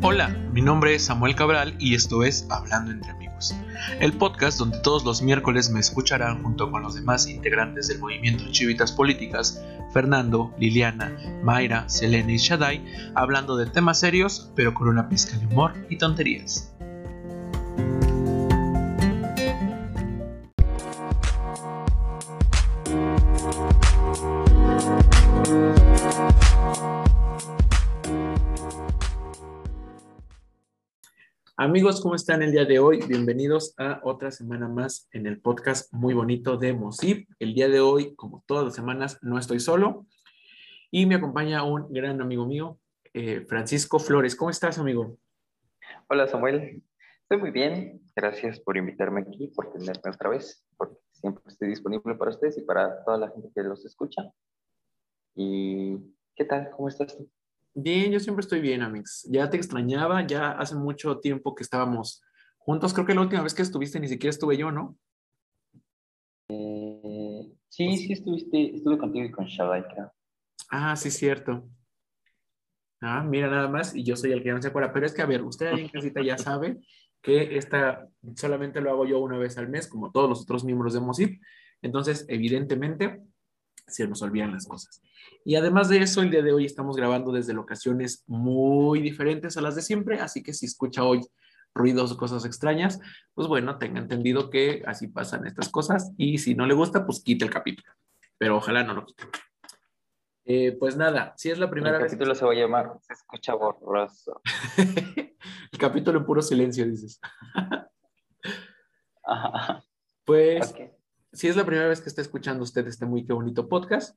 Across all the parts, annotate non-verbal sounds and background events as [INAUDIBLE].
Hola, mi nombre es Samuel Cabral y esto es Hablando entre amigos, el podcast donde todos los miércoles me escucharán junto con los demás integrantes del movimiento Chivitas Políticas, Fernando, Liliana, Mayra, Selene y Shaddai, hablando de temas serios pero con una pizca de humor y tonterías. Amigos, ¿cómo están el día de hoy? Bienvenidos a otra semana más en el podcast muy bonito de Mosip. El día de hoy, como todas las semanas, no estoy solo y me acompaña un gran amigo mío, eh, Francisco Flores. ¿Cómo estás, amigo? Hola, Samuel. Estoy muy bien. Gracias por invitarme aquí, por tenerme otra vez, porque siempre estoy disponible para ustedes y para toda la gente que los escucha. ¿Y qué tal? ¿Cómo estás tú? Bien, yo siempre estoy bien, Amix. Ya te extrañaba, ya hace mucho tiempo que estábamos juntos. Creo que la última vez que estuviste ni siquiera estuve yo, ¿no? Eh, sí, sí estuviste, estuve contigo y con Shaddai, Ah, sí, cierto. Ah, mira nada más, y yo soy el que no se acuerda. Pero es que, a ver, usted ahí en casita ya sabe que esta solamente lo hago yo una vez al mes, como todos los otros miembros de MOSIP. Entonces, evidentemente, se nos olvidan las cosas. Y además de eso, el día de hoy estamos grabando desde locaciones muy diferentes a las de siempre, así que si escucha hoy ruidos o cosas extrañas, pues bueno, tenga entendido que así pasan estas cosas y si no le gusta, pues quite el capítulo, pero ojalá no lo quite. Eh, pues nada, si es la primera vez... El capítulo se va a llamar Se escucha borroso. [LAUGHS] el capítulo en puro silencio, dices. [LAUGHS] pues si es la primera vez que está escuchando usted este muy qué bonito podcast,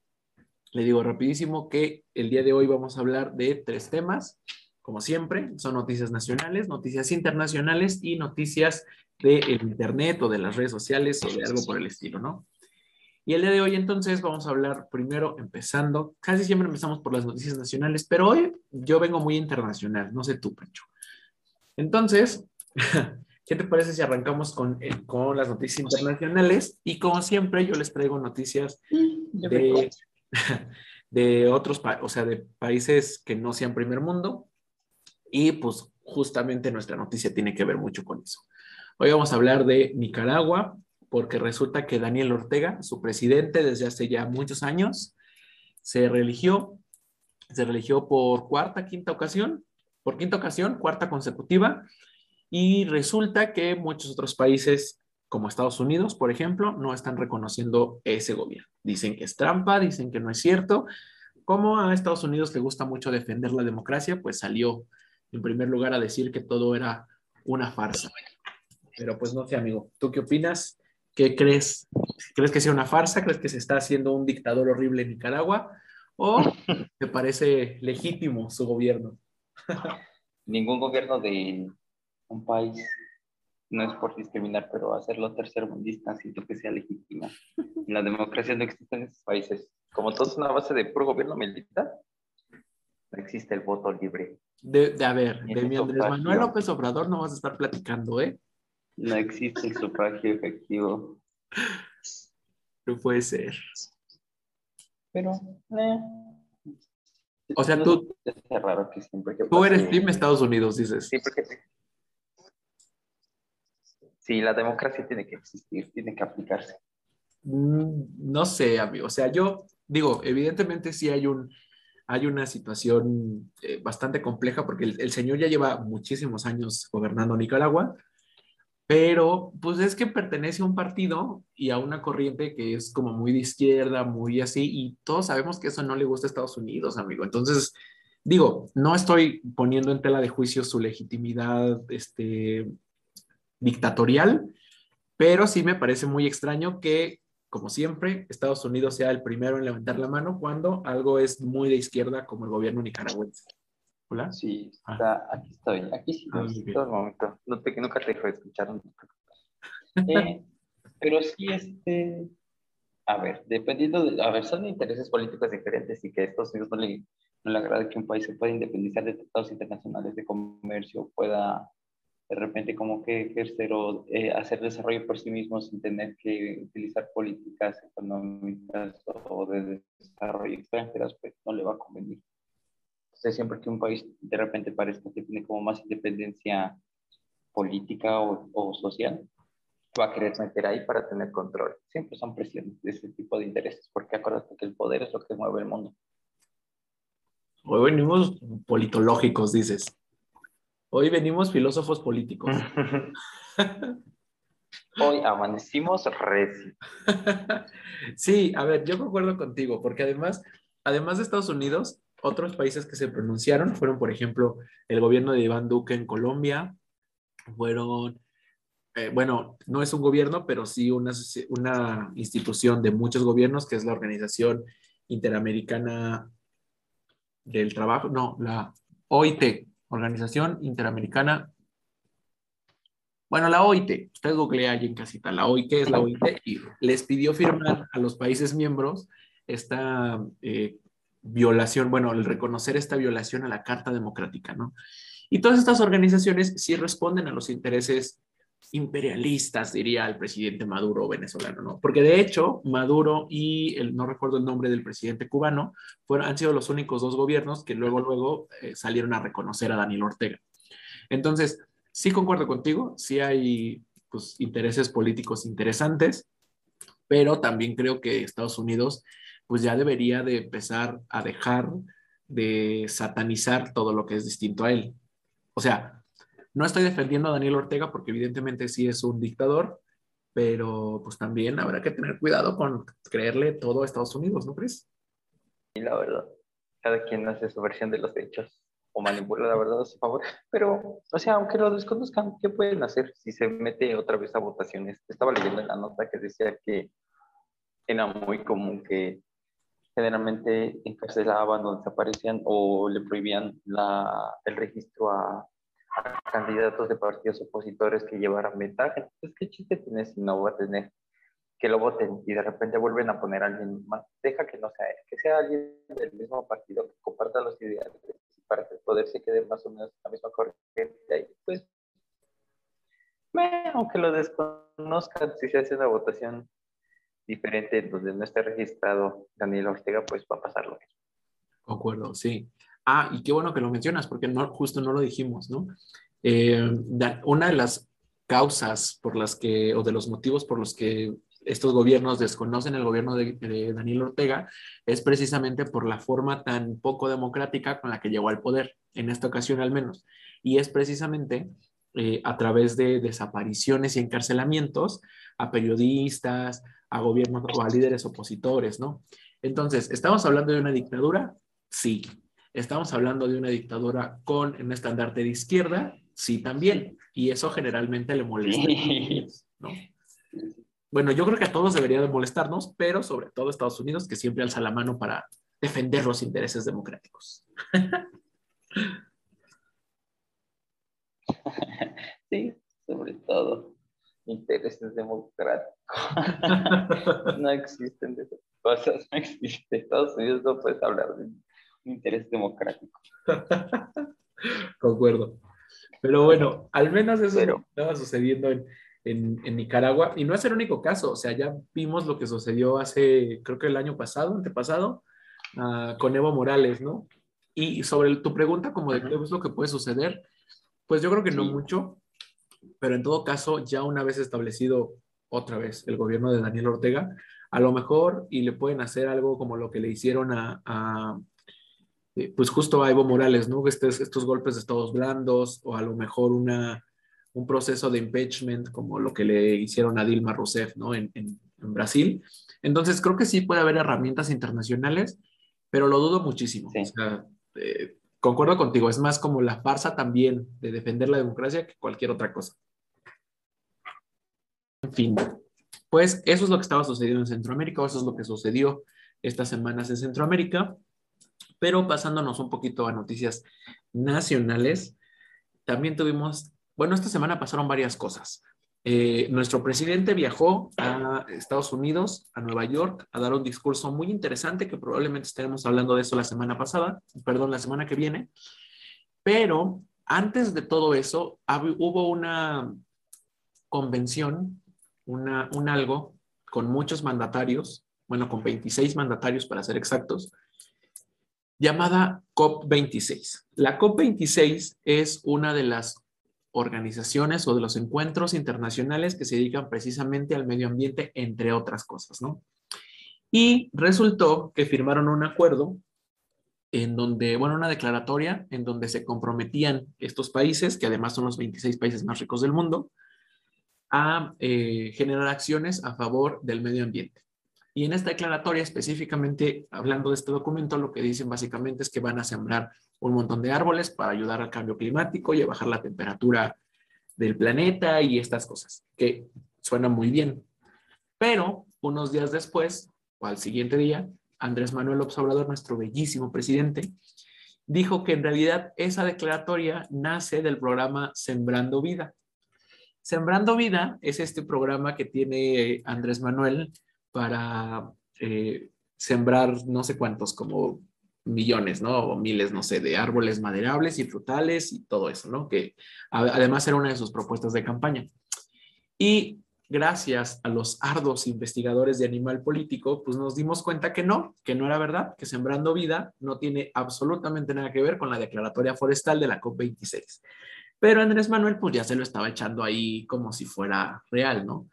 le digo rapidísimo que el día de hoy vamos a hablar de tres temas. Como siempre, son noticias nacionales, noticias internacionales y noticias del Internet o de las redes sociales o de algo por el estilo, ¿no? Y el día de hoy entonces vamos a hablar primero empezando, casi siempre empezamos por las noticias nacionales, pero hoy yo vengo muy internacional, no sé tú, Pecho. Entonces, [LAUGHS] ¿Qué te parece si arrancamos con, eh, con las noticias internacionales? Y como siempre, yo les traigo noticias de, [LAUGHS] de otros, o sea, de países que no sean primer mundo. Y pues justamente nuestra noticia tiene que ver mucho con eso. Hoy vamos a hablar de Nicaragua, porque resulta que Daniel Ortega, su presidente desde hace ya muchos años, se religió, se religió por cuarta, quinta ocasión, por quinta ocasión, cuarta consecutiva, y resulta que muchos otros países, como Estados Unidos, por ejemplo, no están reconociendo ese gobierno. Dicen que es trampa, dicen que no es cierto. Como a Estados Unidos le gusta mucho defender la democracia, pues salió en primer lugar a decir que todo era una farsa. Pero pues no sé, amigo, ¿tú qué opinas? ¿Qué crees? ¿Crees que sea una farsa? ¿Crees que se está haciendo un dictador horrible en Nicaragua? ¿O te parece legítimo su gobierno? Ningún gobierno de un país, no es por discriminar, pero hacerlo tercermundista siento que sea legítima. [LAUGHS] En la democracia no existen esos países. Como todo es una base de puro gobierno militar, no existe el voto libre. De, de a ver, de mi Andrés Manuel López Obrador no vas a estar platicando, ¿eh? No existe el sufragio efectivo. No puede ser. Pero, eh. O sea, tú. Es raro que siempre que tú eres Team Estados Unidos, dices. Sí, porque Sí, la democracia tiene que existir, tiene que aplicarse. Mm, no sé, amigo. O sea, yo digo, evidentemente sí hay un, hay una situación eh, bastante compleja porque el, señor ya lleva muchísimos años gobernando Nicaragua, pero pues es que pertenece a un partido y a una corriente que es como muy de izquierda, muy así, y todos sabemos que eso no le gusta a Estados Unidos, amigo. Entonces, digo, no estoy poniendo en tela de juicio su legitimidad, este, dictatorial, pero sí me parece muy extraño que, como siempre, Estados Unidos sea el primero en levantar la mano cuando algo es muy de izquierda como el gobierno nicaragüense. ¿Hola? Sí, ah. aquí estoy, aquí sí, ah, todo el momento. No te, nunca te dejo de escuchar. Eh, pero sí, este, a ver, dependiendo de, a ver, son intereses políticos diferentes y que a Estados Unidos no le, no le agrada que un país se pueda independizar de tratados internacionales de comercio, pueda de repente como que ejercer o eh, hacer desarrollo por sí mismo sin tener que utilizar políticas económicas o de desarrollo extranjeras, pues no le va a convenir. siempre que un país de repente parezca que tiene como más independencia política o, social, va a querer meter ahí para tener control. Siempre son presiones de ese tipo de intereses, porque acuérdate que el poder es lo que mueve el mundo. Hoy venimos politológicos, dices. Hoy venimos filósofos políticos. [LAUGHS] Hoy amanecimos reci. sí, a ver, yo concuerdo contigo, porque además, además de Estados Unidos, otros países que se pronunciaron fueron, por ejemplo, el gobierno de Iván Duque en Colombia, fueron, eh, bueno, no es un gobierno, pero sí una, una institución de muchos gobiernos, que es la Organización Interamericana del Trabajo, no, la OIT, Organización Interamericana bueno, la OIT, usted googlea allí en casita, la OIT es la OIT y les pidió firmar a los países miembros esta eh, violación, bueno, el reconocer esta violación a la Carta Democrática, ¿no? Y todas estas organizaciones sí responden a los intereses imperialistas, diría el presidente Maduro venezolano, ¿no? Porque de hecho, Maduro y el, no recuerdo el nombre del presidente cubano, fueron, han sido los únicos dos gobiernos que luego, luego eh, salieron a reconocer a Daniel Ortega. Entonces, sí concuerdo contigo, sí hay pues, intereses políticos interesantes, pero también creo que Estados Unidos pues ya debería de empezar a dejar de satanizar todo lo que es distinto a él. O sea, no estoy defendiendo a Daniel Ortega porque evidentemente sí es un dictador, pero pues también habrá que tener cuidado con creerle todo a Estados Unidos, ¿no crees? Y la verdad, cada quien hace su versión de los hechos o manipula la verdad a su favor. Pero, o sea, aunque lo desconozcan, ¿qué pueden hacer si se mete otra vez a votaciones? Estaba leyendo en la nota que decía que era muy común que generalmente encarcelaban o desaparecían o le prohibían la, el registro a, candidatos de partidos opositores que llevaran ventaja. Entonces, ¿qué chiste tiene si no va a tener que lo voten y de repente vuelven a poner a alguien más? Deja que no sea que sea alguien del mismo partido que comparta los ideales para que el poder se quede más o menos en la misma corriente. Y pues, aunque lo desconozcan, si se hace una votación diferente donde no esté registrado Daniel Ortega, pues va a pasar lo mismo. Concuerdo, sí. Ah, y qué bueno que lo mencionas, porque justo no lo dijimos, ¿no? Eh, una de las causas por las que, o de los motivos por los que estos gobiernos desconocen el gobierno de, Daniel Ortega es precisamente por la forma tan poco democrática con la que llegó al poder, en esta ocasión al menos. Y es precisamente eh, a través de desapariciones y encarcelamientos a periodistas, a gobiernos o a líderes opositores, ¿no? Entonces, ¿estamos hablando de una dictadura? Sí. ¿Estamos hablando de una dictadura con un estandarte de izquierda? Sí, también. Y eso generalmente le molesta. ¿no? bueno, yo creo que a todos debería de molestarnos, pero sobre todo a Estados Unidos, que siempre alza la mano para defender los intereses democráticos. [LAUGHS] Sí, sobre todo intereses democráticos. [LAUGHS] no existen de esas cosas, no existe. Estados Unidos no puedes hablar de interés democrático. [LAUGHS] Concuerdo. Pero bueno, al menos eso estaba sucediendo en, en, Nicaragua. Y no es el único caso, o sea, ya vimos lo que sucedió hace, creo que el año pasado, antepasado, uh, con Evo Morales, ¿no? Y sobre tu pregunta, como de qué es lo que puede suceder, pues yo creo que no mucho, pero en todo caso, ya una vez establecido otra vez el gobierno de Daniel Ortega, a lo mejor y le pueden hacer algo como lo que le hicieron a, a eh, pues justo a Evo Morales, ¿no? Estos, estos golpes de estados blandos o a lo mejor una, un proceso de impeachment como lo que le hicieron a Dilma Rousseff ¿no? en, en, Brasil. Entonces, creo que sí puede haber herramientas internacionales, pero lo dudo muchísimo. O sea, eh, concuerdo contigo, es más como la farsa también de defender la democracia que cualquier otra cosa. En fin, pues eso es lo que estaba sucediendo en Centroamérica, o eso es lo que sucedió estas semanas en Centroamérica. Pero pasándonos un poquito a noticias nacionales, también tuvimos bueno, esta semana pasaron varias cosas. Eh, nuestro presidente viajó a Estados Unidos, a Nueva York, a dar un discurso muy interesante que probablemente estaremos hablando de eso la semana pasada, perdón, la semana que viene. Pero antes de todo eso, hubo una convención, una, un algo con muchos mandatarios, bueno, con 26 mandatarios para ser exactos, llamada COP26. La COP26 es una de las organizaciones o de los encuentros internacionales que se dedican precisamente al medio ambiente, entre otras cosas, ¿no? Y resultó que firmaron un acuerdo en donde, bueno, una declaratoria en donde se comprometían estos países, que además son los 26 países más ricos del mundo, a eh, generar acciones a favor del medio ambiente. Y en esta declaratoria, específicamente hablando de este documento, lo que dicen básicamente es que van a sembrar un montón de árboles para ayudar al cambio climático y a bajar la temperatura del planeta y estas cosas, que suenan muy bien. Pero unos días después, o al siguiente día, Andrés Manuel Observador, nuestro bellísimo presidente, dijo que en realidad esa declaratoria nace del programa Sembrando Vida. Sembrando Vida es este programa que tiene Andrés Manuel para eh, sembrar no sé cuántos, como millones, ¿no? O miles, no sé, de árboles maderables y frutales y todo eso, ¿no? Que además era una de sus propuestas de campaña. Y gracias a los ardos investigadores de Animal Político, pues nos dimos cuenta que no, que no era verdad, que Sembrando Vida no tiene absolutamente nada que ver con la declaratoria forestal de la COP26. Pero Andrés Manuel, pues ya se lo estaba echando ahí como si fuera real, ¿no?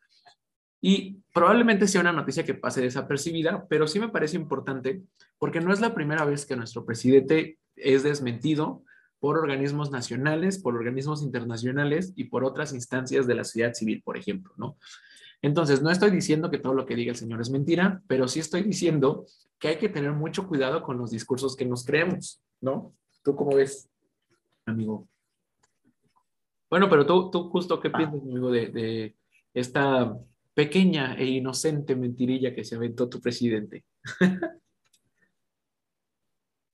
Y probablemente sea una noticia que pase desapercibida, pero sí me parece importante porque no es la primera vez que nuestro presidente es desmentido por organismos nacionales, por organismos internacionales y por otras instancias de la sociedad civil, por ejemplo, ¿no? Entonces, no estoy diciendo que todo lo que diga el señor es mentira, pero sí estoy diciendo que hay que tener mucho cuidado con los discursos que nos creemos, ¿no? ¿Tú cómo ves, amigo? Bueno, pero tú, tú justo, ¿qué piensas, amigo, de, de esta pequeña e inocente mentirilla que se aventó tu presidente.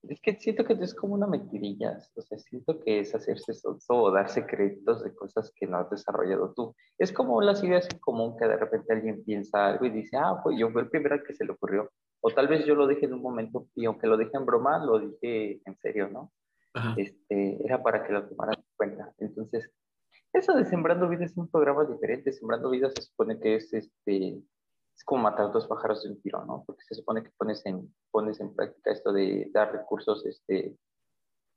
Es que siento que es como una mentirilla, o sea, siento que es hacerse sonso o darse créditos de cosas que no has desarrollado tú. Es como las ideas en común que de repente alguien piensa algo y dice, ah, pues yo fui el primero que se le ocurrió. O tal vez yo lo dije en un momento y aunque lo dije en broma, lo dije en serio, ¿no? Este, era para que lo tomaran en cuenta. Entonces, eso de Sembrando Vida es un programa diferente. Sembrando Vida se supone que es este es como matar dos pájaros de un tiro, ¿no? Porque se supone que pones en, pones en práctica esto de dar recursos, este,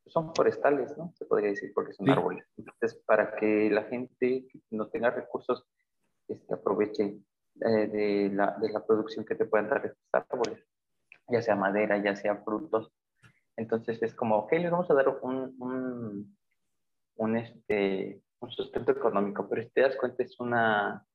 son forestales, ¿no? Se podría decir, porque son árboles. Entonces, para que la gente no tenga recursos, este, aproveche eh, de, la, de la producción que te puedan dar estos árboles, ya sea madera, ya sea frutos. Entonces, es como, ok, les vamos a dar un, un, un este, un sustento económico, pero si te das cuenta es una,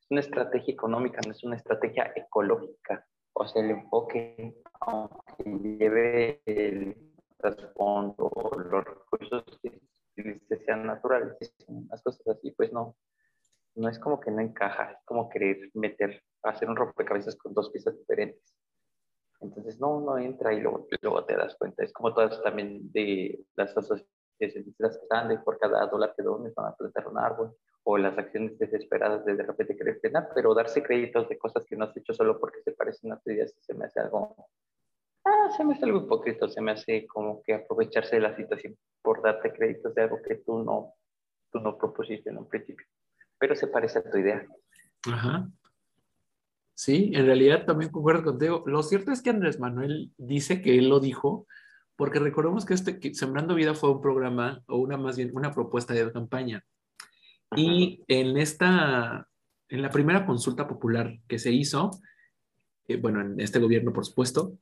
es una estrategia económica, no es una estrategia ecológica. O sea, el enfoque, aunque lleve el trasfondo, los recursos que sean naturales, las cosas así, pues no, no es como que no encaja, es como querer meter, hacer un rompecabezas con dos piezas diferentes. Entonces, no, no entra y luego, luego te das cuenta. Es como todas también de las asociaciones las que por cada dólar que dones van a plantar un árbol, o las acciones desesperadas de de repente querer frenar, pero darse créditos de cosas que no has hecho solo porque se parecen a tu idea, se me hace algo, ah, se me hace algo hipócrita, se me hace como que aprovecharse de la situación por darte créditos de algo que tú no, tú no propusiste en un principio, pero se parece a tu idea. Ajá. Sí, en realidad también concuerdo contigo. Lo cierto es que Andrés Manuel dice que él lo dijo, porque recordemos que este Sembrando Vida fue un programa o una más bien una propuesta de campaña. Y en esta, en la primera consulta popular que se hizo, eh, bueno, en este gobierno, por supuesto,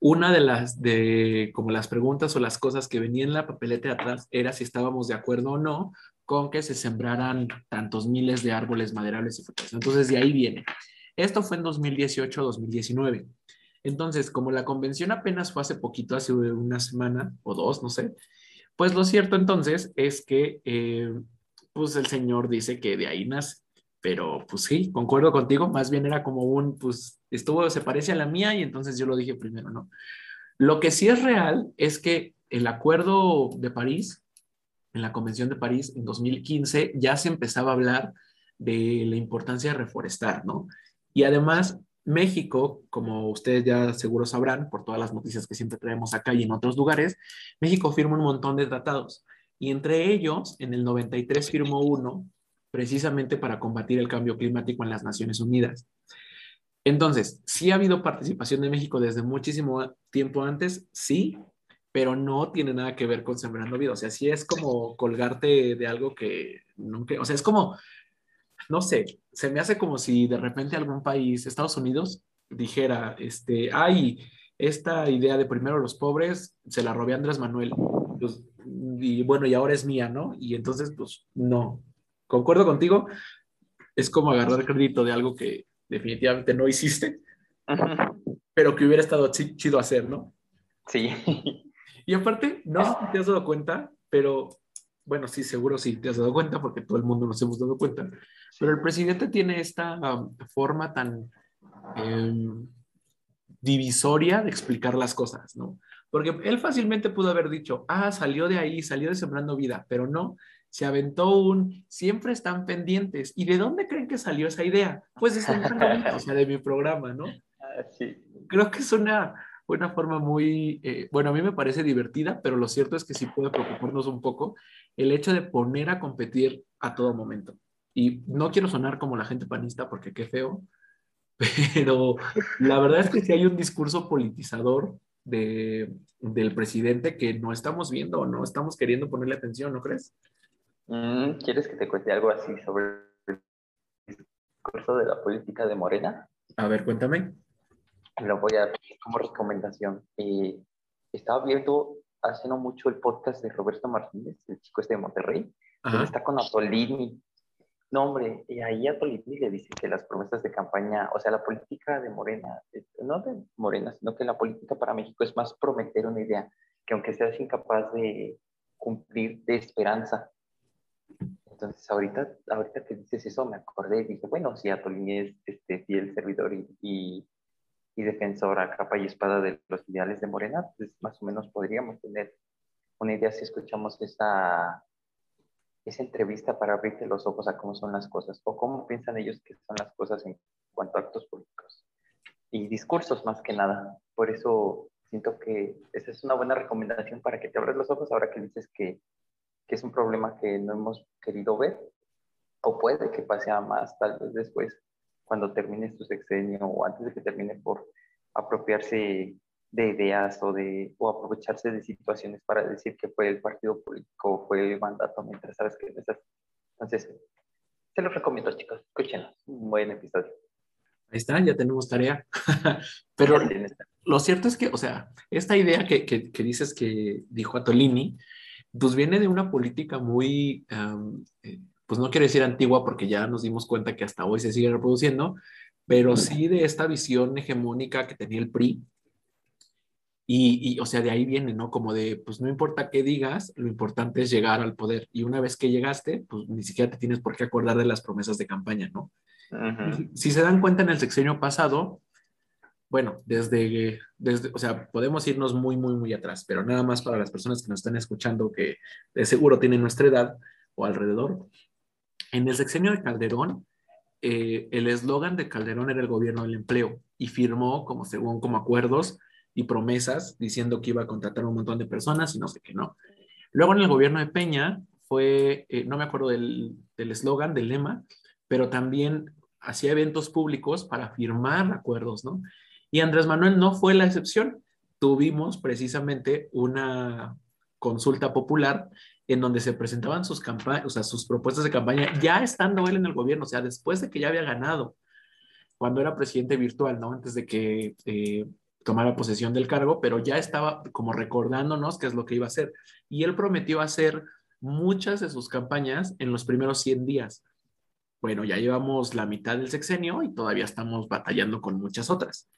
una de las, de como las preguntas o las cosas que venían en la papeleta de atrás era si estábamos de acuerdo o no con que se sembraran tantos miles de árboles maderables y frutales. Entonces, de ahí viene. Esto fue en 2018-2019. Entonces, como la convención apenas fue hace poquito, hace una semana o dos, no sé, pues lo cierto entonces es que eh, pues el señor dice que de ahí nace. Pero pues sí, concuerdo contigo, más bien era como un, pues estuvo, se parece a la mía y entonces yo lo dije primero, ¿no? Lo que sí es real es que el acuerdo de París, en la Convención de París en 2015, ya se empezaba a hablar de la importancia de reforestar, ¿no? Y además México, como ustedes ya seguro sabrán por todas las noticias que siempre traemos acá y en otros lugares, México firma un montón de tratados y entre ellos, en el 93 firmó uno precisamente para combatir el cambio climático en las Naciones Unidas. Entonces, sí ha habido participación de México desde muchísimo tiempo antes, sí, pero no tiene nada que ver con Sembrando Vida. O sea, sí es como colgarte de algo que nunca, o sea, es como, no sé, se me hace como si de repente algún país, Estados Unidos, dijera, este, ay, esta idea de primero los pobres se la robé a Andrés Manuel. Pues, y bueno, y ahora es mía, ¿no? Y entonces, pues no. Concuerdo contigo, es como agarrar crédito de algo que definitivamente no hiciste, pero que hubiera estado chido hacer, ¿no? Sí. Y aparte, no sé si te has dado cuenta, pero bueno, sí, seguro sí te has dado cuenta, porque todo el mundo nos hemos dado cuenta, pero el presidente tiene esta um, forma tan em, divisoria de explicar las cosas, ¿no? Porque él fácilmente pudo haber dicho, ah, salió de ahí, salió de Sembrando Vida, pero no, se aventó un, siempre están pendientes. ¿Y de dónde creen que salió esa idea? Pues de Sembrando Vida, o sea, de mi programa, ¿no? Ah, sí. Creo que es una, una forma muy, eh, bueno, a mí me parece divertida, pero lo cierto es que sí puede preocuparnos un poco el hecho de poner a competir a todo momento. Y no quiero sonar como la gente panista porque qué feo, [LAUGHS] pero la verdad es que sí hay un discurso politizador de, del presidente que no estamos viendo o no estamos queriendo ponerle atención, ¿no crees? Mm, ¿Quieres que te cuente algo así sobre el discurso de la política de Morena? A ver, cuéntame lo voy a dar como recomendación. Eh, estaba viendo hace no mucho el podcast de Roberto Martínez, el chico este de Monterrey, está con Atolini. No, hombre, y ahí Atolini le dice que las promesas de campaña, o sea, la política de Morena, eh, no de Morena, sino que la política para México es más prometer una idea que aunque seas incapaz de cumplir de esperanza. Entonces, ahorita, ahorita que dices eso, me acordé y dije, bueno, si Atolini es este, fiel servidor y y defensora capa y espada de los ideales de Morena, pues más o menos podríamos tener una idea si escuchamos esa, esa entrevista para abrirte los ojos a cómo son las cosas o cómo piensan ellos que son las cosas en cuanto a actos políticos y discursos más que nada. Por eso siento que esa es una buena recomendación para que te abras los ojos ahora que dices que, que es un problema que no hemos querido ver o puede que pase a más tal vez después cuando termine tu sexenio o antes de que termine por apropiarse de ideas o, de, o aprovecharse de situaciones para decir que fue el partido político o fue el mandato mientras sabes que es Entonces, se los recomiendo, chicos. Escúchenlo. Un buen episodio. Ahí está, ya tenemos tarea. [LAUGHS] Pero lo cierto es que, o sea, esta idea que, que, que dices que dijo Atolini, pues viene de una política muy eh, pues no quiero decir antigua porque ya nos dimos cuenta que hasta hoy se sigue reproduciendo, pero sí de esta visión hegemónica que tenía el PRI. Y, o sea, de ahí viene, ¿no? Como de, pues no importa qué digas, lo importante es llegar al poder. Y una vez que llegaste, pues ni siquiera te tienes por qué acordar de las promesas de campaña, ¿no? si, se dan cuenta en el sexenio pasado, bueno, desde, desde, o sea, podemos irnos muy, muy, muy atrás, pero nada más para las personas que nos están escuchando que de seguro tienen nuestra edad o alrededor, en el sexenio de Calderón, eh, el eslogan de Calderón era el gobierno del empleo y firmó como según como acuerdos y promesas diciendo que iba a contratar un montón de personas y no sé qué, ¿no? Luego en el gobierno de Peña fue, eh, no me acuerdo del eslogan, del lema, pero también hacía eventos públicos para firmar acuerdos, ¿no? Y Andrés Manuel no fue la excepción. Tuvimos precisamente una consulta popular en donde se presentaban sus campañas, o sea, sus propuestas de campaña, ya estando él en el gobierno, o sea, después de que ya había ganado, cuando era presidente virtual, ¿no? Antes de que eh, tomara posesión del cargo, pero ya estaba como recordándonos qué es lo que iba a hacer. Y él prometió hacer muchas de sus campañas en los primeros 100 días. Bueno, ya llevamos la mitad del sexenio y todavía estamos batallando con muchas otras.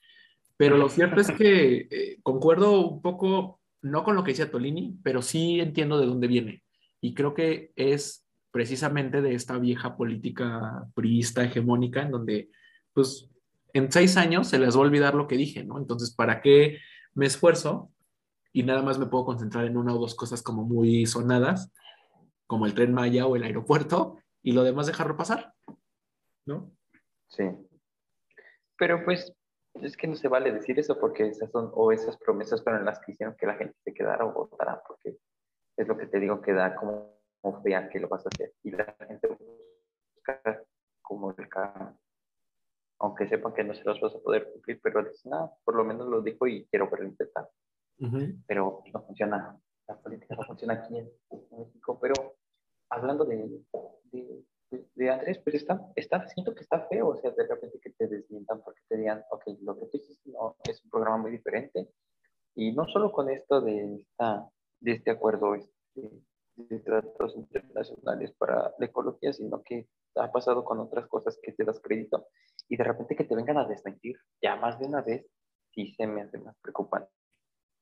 Pero lo cierto es que eh, concuerdo un poco no con lo que dice Tolini, pero sí entiendo de dónde viene. Y creo que es precisamente de esta vieja política priista hegemónica en donde, pues, en seis años se les va a olvidar lo que dije, ¿no? Entonces, ¿para qué me esfuerzo y nada más me puedo concentrar en una o dos cosas como muy sonadas, como el tren Maya o el aeropuerto, y lo demás dejarlo pasar, ¿no? Sí. Pero pues es que no se vale decir eso porque esas son, o esas promesas fueron las que hicieron que la gente se quedara o votara, porque es lo que te digo que da como, como vean que lo vas a hacer. Y la gente busca como el aunque sepan que no se los vas a poder cumplir, pero dicen, ah, por lo menos lo dijo y quiero verlo intentar. Pero no funciona, la política no funciona aquí en, México, pero hablando de, de, de, Andrés, pues está, está, siento que está feo, o sea, de repente que te desmientan porque te digan, ok, lo que tú hiciste no, es un programa muy diferente, y no solo con esto de, esta, de este acuerdo este, de tratos internacionales para la ecología, sino que ha pasado con otras cosas que te das crédito y de repente que te vengan a desmentir ya más de una vez, sí se me hace más preocupante.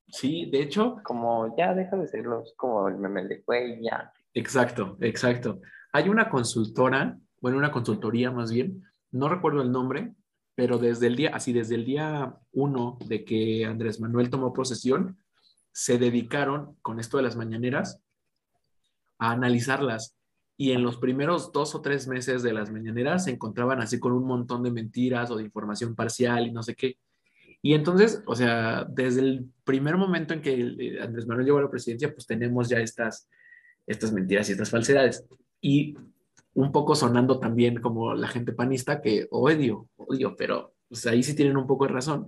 Sí, de hecho. Como ya deja de serlo, como el meme de güey, ya. Exacto, exacto. Hay una consultora, bueno, una consultoría más bien, no recuerdo el nombre, pero desde el día, así desde el día uno de que Andrés Manuel tomó posesión, se dedicaron con esto de las mañaneras a analizarlas. Y en los primeros dos o tres meses de las mañaneras se encontraban así con un montón de mentiras o de información parcial y no sé qué. Y entonces, o sea, desde el primer momento en que eh, Andrés Manuel llegó a la presidencia, pues tenemos ya estas, estas mentiras y estas falsedades. Y un poco sonando también como la gente panista que odio, odio, pero pues ahí sí tienen un poco de razón.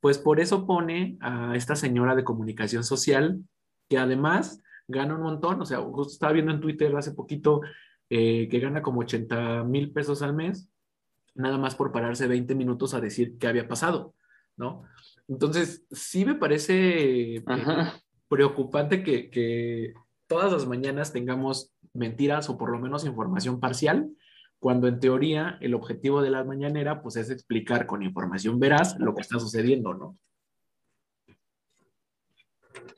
Pues por eso pone a esta señora de comunicación social, que además gana un montón, o sea, justo estaba viendo en Twitter hace poquito eh, que gana como 80 mil pesos al mes, nada más por pararse 20 minutos a decir qué había pasado, ¿no? Entonces, sí me parece eh, preocupante que, que todas las mañanas tengamos mentiras o por lo menos información parcial, cuando en teoría el objetivo de la mañanera pues es explicar con información veraz lo que está sucediendo, ¿no?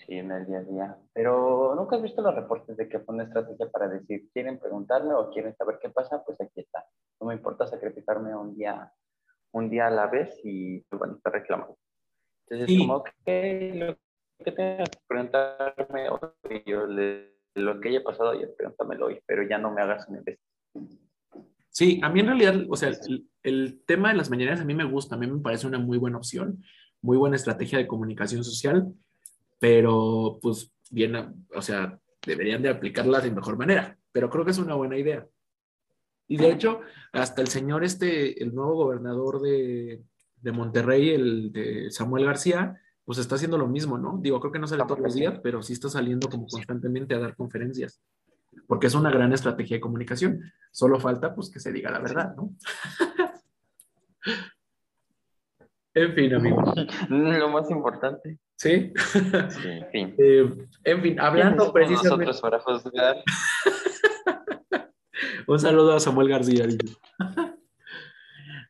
Sí, en el día a día. Pero nunca has visto los reportes de que fue una estrategia para decir, quieren preguntarme o quieren saber qué pasa, pues aquí está. No me importa sacrificarme un día, un día a la vez y bueno, te reclamo. Entonces, como que lo que tengas que preguntarme, yo lo que haya pasado ayer, pregúntamelo hoy, pero ya no me hagas un investigación. Sí, a mí en realidad, o sea, el, el, tema de las mañaneras a mí me gusta, a mí me parece una muy buena opción, muy buena estrategia de comunicación social pero pues bien, o sea, deberían de aplicarlas de mejor manera, pero creo que es una buena idea. Y de hecho, hasta el señor este, el nuevo gobernador de, de Monterrey, el de Samuel García, pues está haciendo lo mismo, ¿no? Digo, creo que no sale todos los días, pero sí está saliendo como constantemente a dar conferencias, porque es una gran estrategia de comunicación. Solo falta, pues, que se diga la verdad, ¿no? [LAUGHS] en fin, amigo. [LAUGHS] Lo más importante. ¿Sí? en fin. [LAUGHS] Eh, en fin, hablando precisamente... Nosotros para juzgar. Un saludo a Samuel García.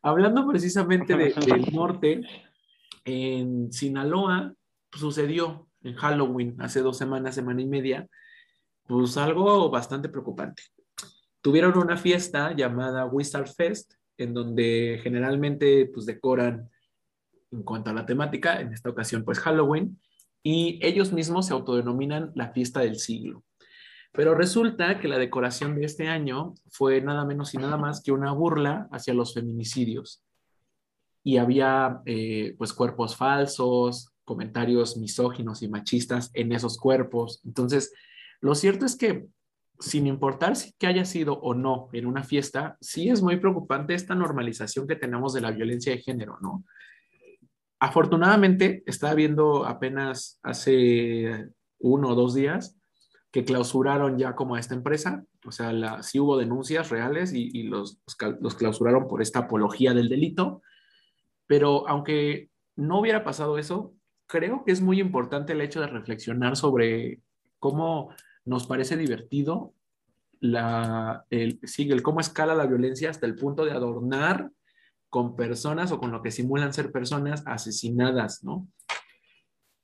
hablando precisamente de, del norte, en Sinaloa sucedió en Halloween, hace dos semanas, semana y media, pues algo bastante preocupante. Tuvieron una fiesta llamada Wizard Fest, en donde generalmente pues decoran en cuanto a la temática, en esta ocasión pues Halloween, y ellos mismos se autodenominan la fiesta del siglo. Pero resulta que la decoración de este año fue nada menos y nada más que una burla hacia los feminicidios. Y había eh, pues cuerpos falsos, comentarios misóginos y machistas en esos cuerpos. Entonces, lo cierto es que sin importar si que haya sido o no en una fiesta, sí es muy preocupante esta normalización que tenemos de la violencia de género, ¿no? Afortunadamente, estaba viendo apenas hace uno o dos días que clausuraron ya como a esta empresa, o sea, la, sí hubo denuncias reales y, los, los clausuraron por esta apología del delito, pero aunque no hubiera pasado eso, creo que es muy importante el hecho de reflexionar sobre cómo nos parece divertido la, el, sí, el cómo escala la violencia hasta el punto de adornar con personas o con lo que simulan ser personas asesinadas, ¿no?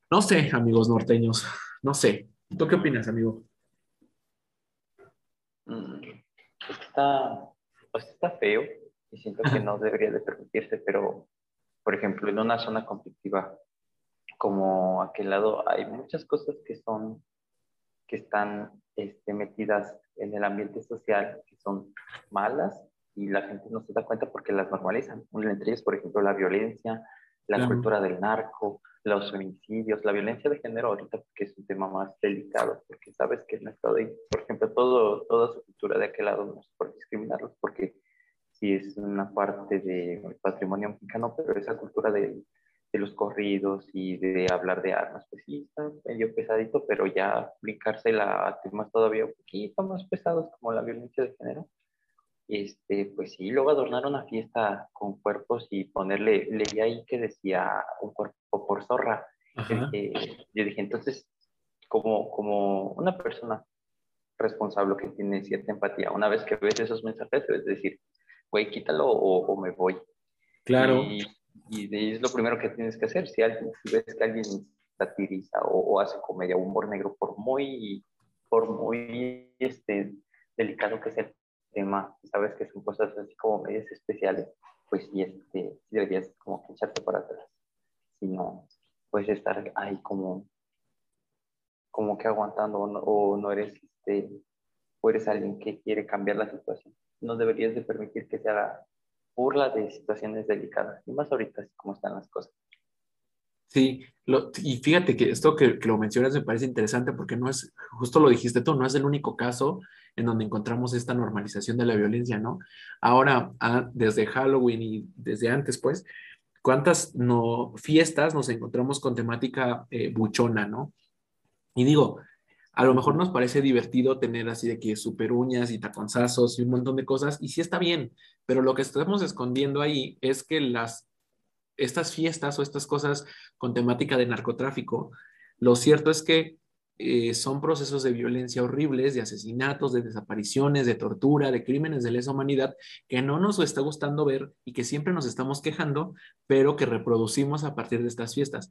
No sé, amigos norteños, no sé. ¿Tú qué opinas, amigo? Mm, está, pues está feo y siento que no debería de permitirse, pero, por ejemplo, en una zona conflictiva como aquel lado, hay muchas cosas que son, que están este, metidas en el ambiente social, que son malas y la gente no se da cuenta porque las normalizan. Entre ellas, por ejemplo, la violencia, la cultura del narco, los feminicidios, la violencia de género ahorita que es un tema más delicado, porque sabes que no estado ahí, por ejemplo, todo, toda su cultura de aquel lado no es por discriminarlos, porque sí es una parte del patrimonio mexicano, pero esa cultura de, de, los corridos y de hablar de armas, pues sí, está medio pesadito, pero ya brincarse a temas todavía un poquito más pesados como la violencia de género, este, pues sí, luego adornar una fiesta con cuerpos y ponerle, leí ahí que decía un cuerpo por zorra. yo dije, entonces, como, como una persona responsable que tiene cierta empatía, una vez que ves esos mensajes, debes decir, güey, quítalo o, me voy. Claro. Y, y, es lo primero que tienes que hacer. Si, alguien, si ves que alguien satiriza o, hace comedia o humor negro, por muy, por muy este, delicado que sea el tema, sabes que son cosas así como medias especiales, pues sí, este, deberías como que echarte para atrás. Si no, puedes estar ahí como, como que aguantando o no, eres, este, o eres alguien que quiere cambiar la situación. No deberías de permitir que se haga burla de situaciones delicadas, y más ahorita como están las cosas. Sí, y fíjate que esto que, que, lo mencionas me parece interesante porque no es, justo lo dijiste tú, no es el único caso en donde encontramos esta normalización de la violencia, ¿no? Ahora, ah, desde Halloween y desde antes, pues, ¿cuántas no, fiestas nos encontramos con temática eh, buchona, ¿no? Y digo, a lo mejor nos parece divertido tener así de que super uñas y taconzazos y un montón de cosas, y sí está bien, pero lo que estamos escondiendo ahí es que las, estas fiestas o estas cosas con temática de narcotráfico, lo cierto es que eh, son procesos de violencia horribles, de asesinatos, de desapariciones, de tortura, de crímenes de lesa humanidad que no nos está gustando ver y que siempre nos estamos quejando, pero que reproducimos a partir de estas fiestas.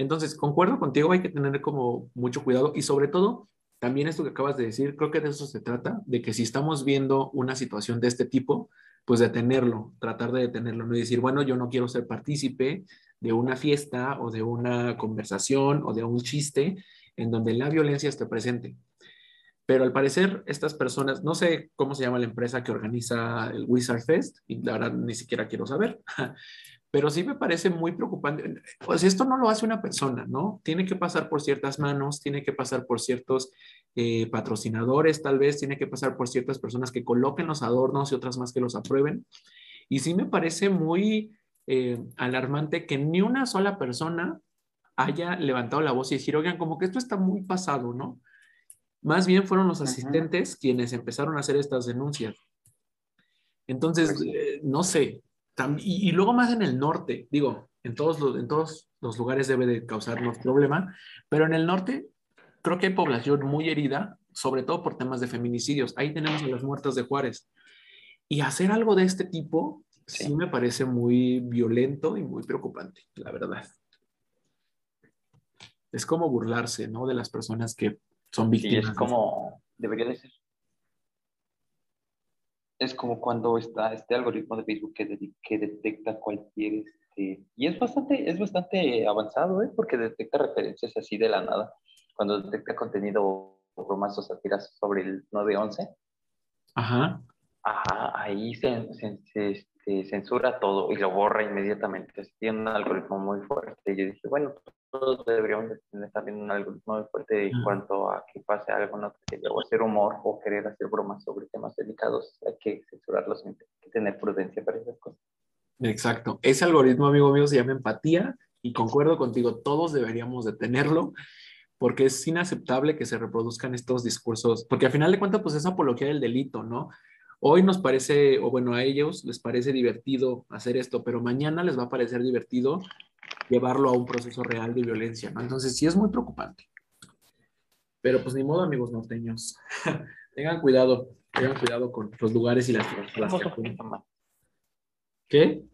Entonces, concuerdo contigo, hay que tener como mucho cuidado y sobre todo, también esto que acabas de decir, creo que de eso se trata, de que si estamos viendo una situación de este tipo, pues detenerlo, tratar de detenerlo, no decir, bueno, yo no quiero ser partícipe de una fiesta o de una conversación o de un chiste en donde la violencia esté presente. Pero al parecer estas personas, no sé cómo se llama la empresa que organiza el Wizard Fest, y la verdad ni siquiera quiero saber, [LAUGHS] pero sí me parece muy preocupante. Pues esto no lo hace una persona, ¿no? Tiene que pasar por ciertas manos, tiene que pasar por ciertos eh, patrocinadores, tal vez, tiene que pasar por ciertas personas que coloquen los adornos y otras más que los aprueben. Y sí me parece muy eh, alarmante que ni una sola persona haya levantado la voz y decir, oigan, como que esto está muy pasado, ¿no? Más bien fueron los asistentes quienes empezaron a hacer estas denuncias. Entonces, pues eh, no sé, y, luego más en el norte, digo, en todos, los, en todos los lugares debe de causarnos problema, pero en el norte creo que hay población muy herida, sobre todo por temas de feminicidios. Ahí tenemos a las muertas de Juárez. Y hacer algo de este tipo sí me parece muy violento y muy preocupante, la verdad es como burlarse, ¿no? De las personas que son víctimas. Sí, es como, debería de ser. Es como cuando está este algoritmo de Facebook que, que detecta cualquier, este, y es bastante, es bastante avanzado, ¿eh? Porque detecta referencias así de la nada. Cuando detecta contenido bromas o sátiras sobre el 911. Ajá. Ajá, ahí se, se, se, censura todo y lo borra inmediatamente. tiene un algoritmo muy fuerte. Y yo dije, bueno, deberíamos tener también un algoritmo muy fuerte en cuanto a que pase algo, no o hacer humor o querer hacer bromas sobre temas delicados. Hay que censurarlos, hay que tener prudencia para esas cosas. Exacto. Ese algoritmo, amigo mío, se llama empatía y concuerdo contigo, todos deberíamos de tenerlo porque es inaceptable que se reproduzcan estos discursos, porque al final de cuentas, pues es apología del delito, ¿no? Hoy nos parece, o bueno, a ellos les parece divertido hacer esto, pero mañana les va a parecer divertido llevarlo a un proceso real de violencia, ¿no? Entonces sí es muy preocupante. Pero pues ni modo, amigos norteños. [LAUGHS] tengan cuidado, tengan cuidado con los lugares y las, las ¿Qué?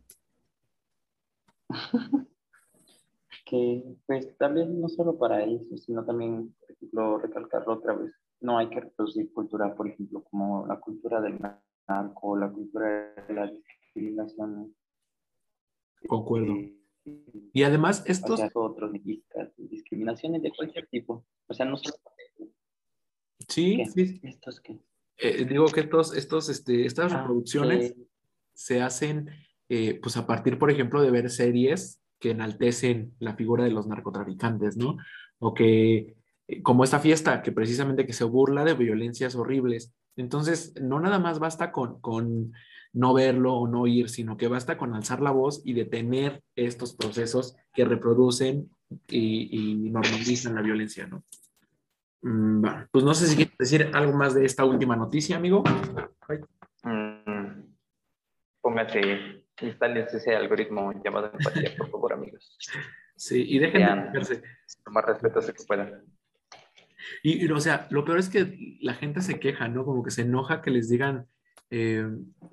[LAUGHS] que pues también no solo para eso, sino también, por ejemplo, recalcarlo otra vez, no hay que reproducir cultura, por ejemplo, como la cultura del narco, la cultura de la discriminación. Concuerdo. Eh, y además estos... otros discriminaciones de cualquier tipo. O sea, no solo... Sí, sí. ¿Estos qué? Eh, digo que estos, estos, este, estas ah, reproducciones se hacen eh, pues a partir, por ejemplo, de ver series que enaltecen la figura de los narcotraficantes, ¿no? O que, como esta fiesta, que precisamente que se burla de violencias horribles Entonces, no nada más basta con, con no verlo o no oír, sino que basta con alzar la voz y detener estos procesos que reproducen y, normalizan la violencia, ¿no? Mm, pues no sé si quieres decir algo más de esta última noticia, amigo. Mm, póngase, instales ese algoritmo llamado empatía, por favor, amigos. Sí, y dejen de Lo más respetuoso que puedan. Y, o sea, lo peor es que la gente se queja, ¿no? Como que se enoja que les digan, eh,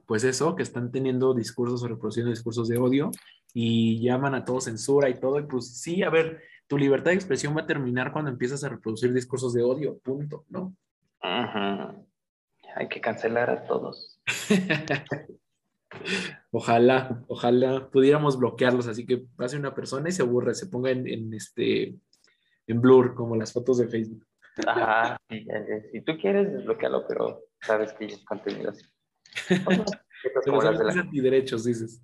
pues eso, que están teniendo discursos o reproduciendo discursos de odio y llaman a todo censura y todo. Y pues sí, a ver, tu libertad de expresión va a terminar cuando empiezas a reproducir discursos de odio, punto, ¿no? Hay que cancelar a todos. [LAUGHS] ojalá, ojalá pudiéramos bloquearlos, así que pase una persona y se aburre, se ponga en, este en blur, como las fotos de Facebook. Ajá, si tú quieres, desbloquealo, pero sabes que es contenido así. Como las de antiderechos, dices.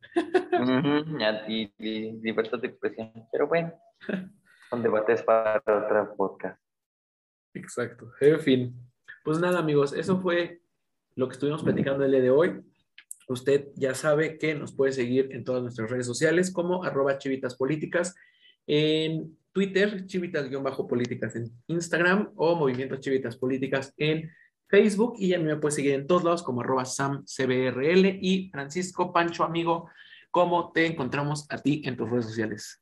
anti libertad de expresión. Pero bueno, son debates para otra podcast. Exacto. En fin. Pues nada, amigos, eso fue lo que estuvimos platicando el día de hoy. Usted ya sabe que nos puede seguir en todas nuestras redes sociales como arroba chivitas políticas en Twitter, chivitas-políticas en Instagram o Movimiento Chivitas Políticas en Facebook y a mí me puede seguir en todos lados como arroba samcbrl y Francisco Pancho, amigo, ¿cómo te encontramos a ti en tus redes sociales?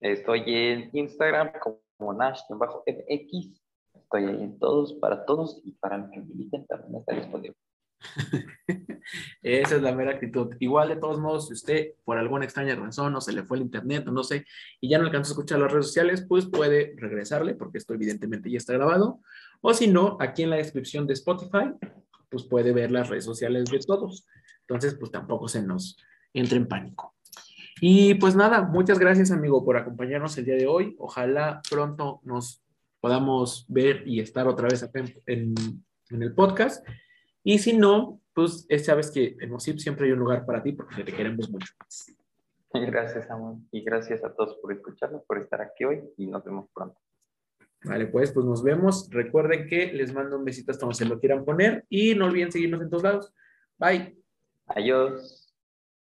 Estoy en Instagram como Nash-FX. Estoy ahí en todos, para todos y para los que militen también está disponible. [LAUGHS] Esa es la mera actitud. Igual, de todos modos, si usted por alguna extraña razón o se le fue el internet o no sé, y ya no alcanzó a escuchar las redes sociales, pues puede regresarle, porque esto evidentemente ya está grabado, o si no, aquí en la descripción de Spotify, pues puede ver las redes sociales de todos. Entonces, pues tampoco se nos entre en pánico. Y pues nada, muchas gracias amigo por acompañarnos el día de hoy. Ojalá pronto nos podamos ver y estar otra vez en, el podcast. Y si no, pues sabes que en OSIP siempre hay un lugar para ti porque te queremos mucho. Gracias, amor. Y gracias a todos por escucharnos, por estar aquí hoy y nos vemos pronto. Vale, pues, pues nos vemos. Recuerden que les mando un besito hasta donde se lo quieran poner y no olviden seguirnos en todos lados. Bye. Adiós.